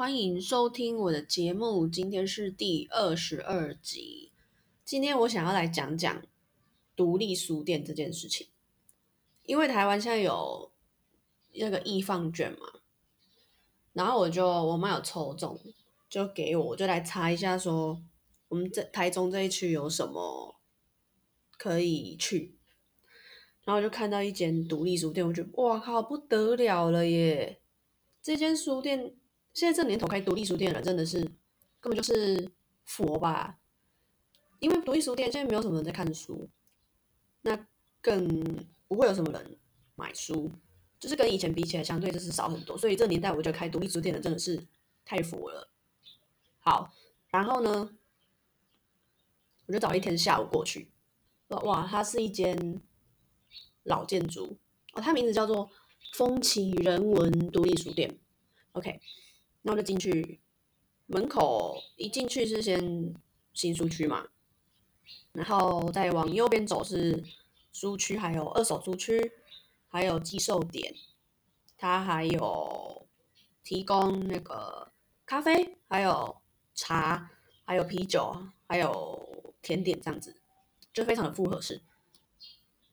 欢迎收听我的节目，今天是第二十二集。今天我想要来讲讲独立书店这件事情，因为台湾现在有那个易放券嘛，然后我就我妈有抽中，就给我，我就来查一下说我们这台中这一区有什么可以去，然后我就看到一间独立书店，我觉得哇靠不得了了耶！这间书店现在这年头开独立书店了，真的是根本就是佛吧？因为独立书店现在没有什么人在看书，那更不会有什么人买书，就是跟以前比起来，相对就是少很多。所以这年代，我觉得开独立书店的真的是太佛了。好，然后呢，我就找一天下午过去，哇，它是一间老建筑哦，它名字叫做风起人文独立书店。OK，那我就进去，门口一进去是先新书区嘛。然后再往右边走是书区，还有二手书区，还有寄售点，它还有提供那个咖啡，还有茶，还有啤酒，还有甜点这样子，就非常的复合式。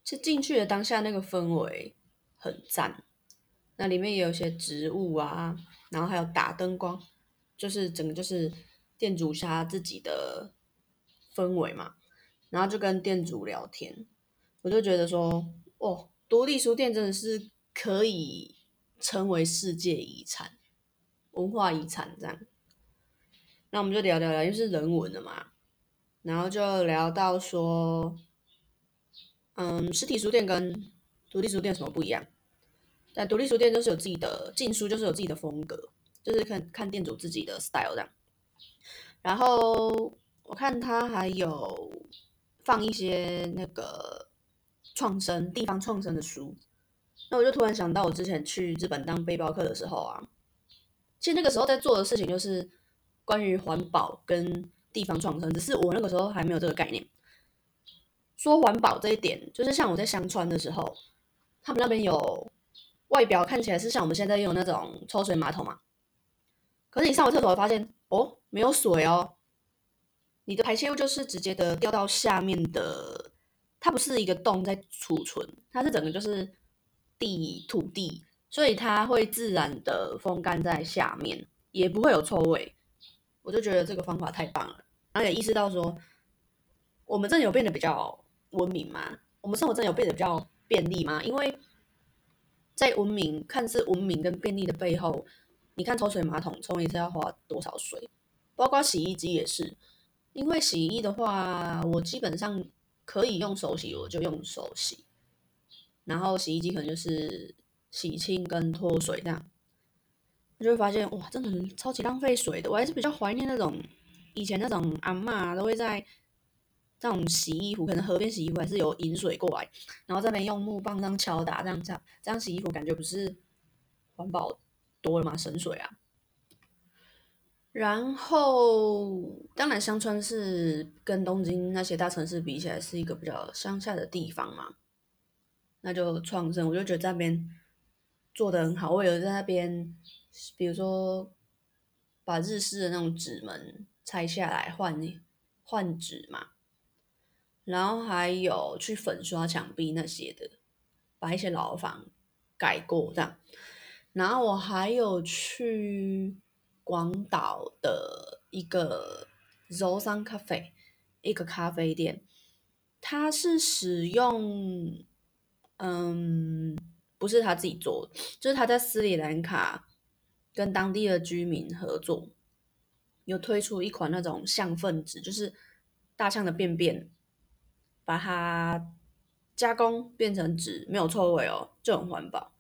是进去的当下那个氛围很赞，那里面也有些植物啊，然后还有打灯光，就是整个就是店主他自己的氛围嘛。然后就跟店主聊天，我就觉得说，哦，独立书店真的是可以称为世界遗产、文化遗产这样。那我们就聊聊聊，因为是人文的嘛，然后就聊到说，嗯，实体书店跟独立书店什么不一样？但独立书店就是有自己的进书，就是有自己的风格，就是看看店主自己的 style 这样。然后我看他还有。放一些那个创生地方创生的书，那我就突然想到，我之前去日本当背包客的时候啊，其实那个时候在做的事情就是关于环保跟地方创生，只是我那个时候还没有这个概念。说环保这一点，就是像我在香川的时候，他们那边有外表看起来是像我们现在用那种抽水马桶嘛，可是你上完厕所发现，哦，没有水哦。你的排泄物就是直接的掉到下面的，它不是一个洞在储存，它是整个就是地土地，所以它会自然的风干在下面，也不会有臭味。我就觉得这个方法太棒了，然后也意识到说，我们真的有变得比较文明吗？我们生活真的有变得比较便利吗？因为在文明看似文明跟便利的背后，你看抽水马桶冲一次要花多少水，包括洗衣机也是。因为洗衣的话，我基本上可以用手洗，我就用手洗。然后洗衣机可能就是洗清跟脱水这样，你就会发现哇，真的超级浪费水的。我还是比较怀念那种以前那种阿妈都会在这种洗衣服，可能河边洗衣服还是有引水过来，然后这边用木棒这样敲打，这样这样洗衣服，感觉不是环保多了吗？省水啊。然后，当然，香川是跟东京那些大城市比起来，是一个比较乡下的地方嘛。那就创生，我就觉得那边做的很好。我有在那边，比如说把日式的那种纸门拆下来换换纸嘛，然后还有去粉刷墙壁那些的，把一些老房改过这样。然后我还有去。广岛的一个 Zosan Cafe，一个咖啡店，它是使用，嗯，不是他自己做，就是他在斯里兰卡跟当地的居民合作，有推出一款那种象粪纸，就是大象的便便，把它加工变成纸，没有臭味哦，就很环保。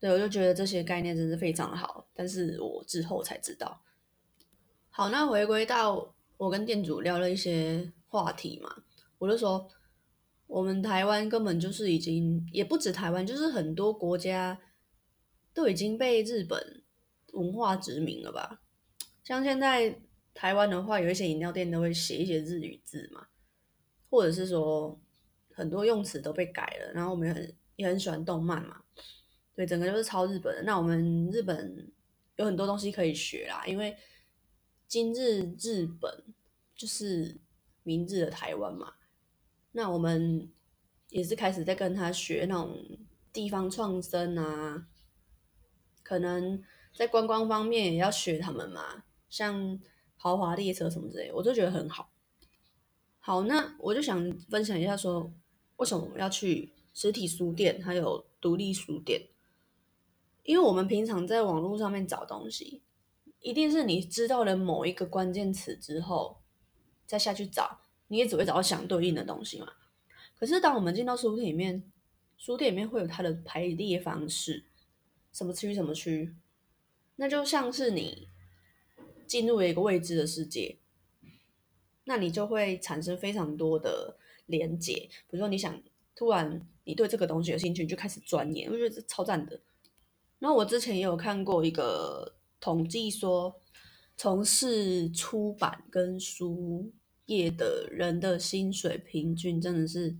对，我就觉得这些概念真是非常好，但是我之后才知道。好，那回归到我跟店主聊了一些话题嘛，我就说，我们台湾根本就是已经，也不止台湾，就是很多国家都已经被日本文化殖民了吧？像现在台湾的话，有一些饮料店都会写一些日语字嘛，或者是说很多用词都被改了，然后我们也很也很喜欢动漫嘛。对，整个就是超日本的。那我们日本有很多东西可以学啦，因为今日日本就是明日的台湾嘛。那我们也是开始在跟他学那种地方创生啊，可能在观光方面也要学他们嘛，像豪华列车什么之类，我都觉得很好。好，那我就想分享一下，说为什么我们要去实体书店，还有独立书店？因为我们平常在网络上面找东西，一定是你知道了某一个关键词之后，再下去找，你也只会找到相对应的东西嘛。可是当我们进到书店里面，书店里面会有它的排列方式，什么区什么区，那就像是你进入了一个未知的世界。那你就会产生非常多的连接，比如说你想突然你对这个东西有兴趣，你就开始钻研，我觉得这超赞的。然后我之前也有看过一个统计说，从事出版跟书业的人的薪水平均真的是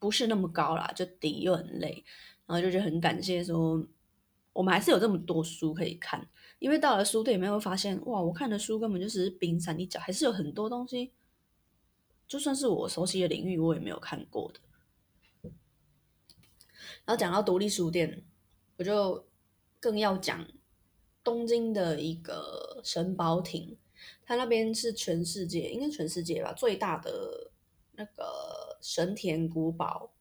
不是那么高啦，就低又很累，然后就觉得很感谢说，我们还是有这么多书可以看。因为到了书店里面会发现，哇，我看的书根本就是冰山一角，还是有很多东西，就算是我熟悉的领域，我也没有看过的。然后讲到独立书店，我就更要讲东京的一个神保町，它那边是全世界，应该全世界吧，最大的那个神田古堡，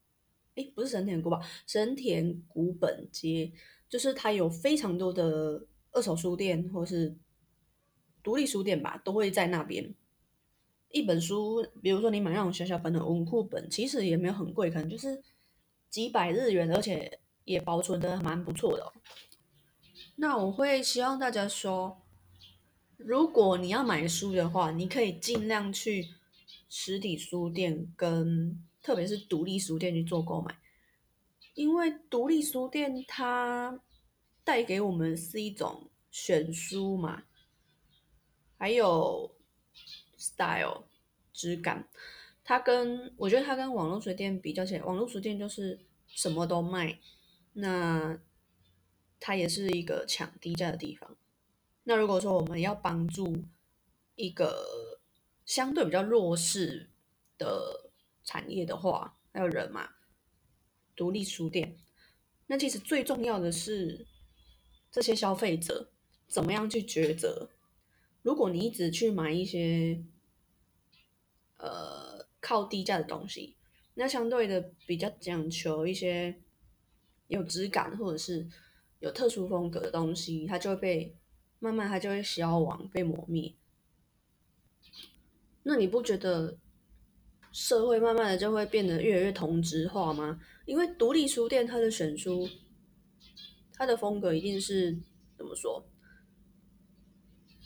诶，不是神田古堡，神田古本街，就是它有非常多的。二手书店或是独立书店吧，都会在那边。一本书，比如说你买那种小小本的文库本，其实也没有很贵，可能就是几百日元，而且也保存的蛮不错的。那我会希望大家说，如果你要买书的话，你可以尽量去实体书店跟特别是独立书店去做购买，因为独立书店它。带给我们是一种选书嘛，还有 style 质感。它跟我觉得它跟网络书店比较起来，网络书店就是什么都卖，那它也是一个抢低价的地方。那如果说我们要帮助一个相对比较弱势的产业的话，还有人嘛，独立书店，那其实最重要的是。这些消费者怎么样去抉择？如果你一直去买一些呃靠低价的东西，那相对的比较讲求一些有质感或者是有特殊风格的东西，它就会被慢慢它就会消亡被磨灭。那你不觉得社会慢慢的就会变得越来越同质化吗？因为独立书店它的选书。他的风格一定是怎么说？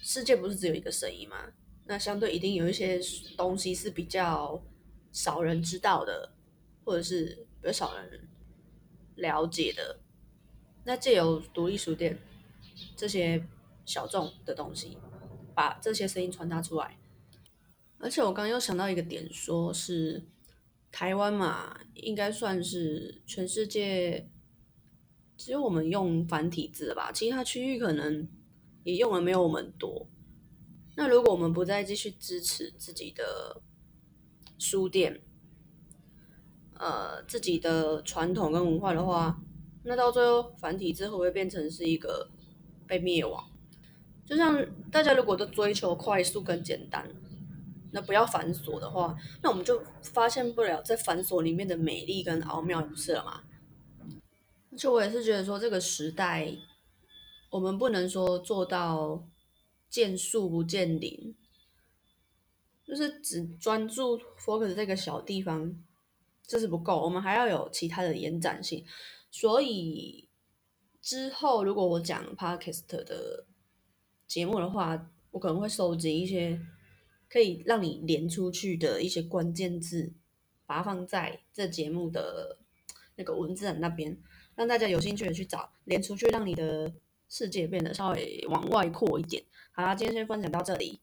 世界不是只有一个声音吗？那相对一定有一些东西是比较少人知道的，或者是比较少人了解的。那借由独立书店这些小众的东西，把这些声音传达出来。而且我刚刚又想到一个点，说是台湾嘛，应该算是全世界。只有我们用繁体字吧，其他区域可能也用的没有我们多。那如果我们不再继续支持自己的书店，呃，自己的传统跟文化的话，那到最后繁体字会不会变成是一个被灭亡？就像大家如果都追求快速跟简单，那不要繁琐的话，那我们就发现不了在繁琐里面的美丽跟奥妙，不是了吗？就我也是觉得说，这个时代，我们不能说做到见树不见林，就是只专注 focus 这个小地方，这是不够，我们还要有其他的延展性。所以之后如果我讲 podcast 的节目的话，我可能会收集一些可以让你连出去的一些关键字，把它放在这节目的那个文字栏那边。让大家有兴趣的去找，连出去，让你的世界变得稍微往外扩一点。好啦，今天先分享到这里，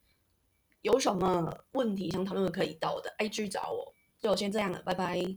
有什么问题想讨论的可以到我的 IG 找我。就先这样了，拜拜。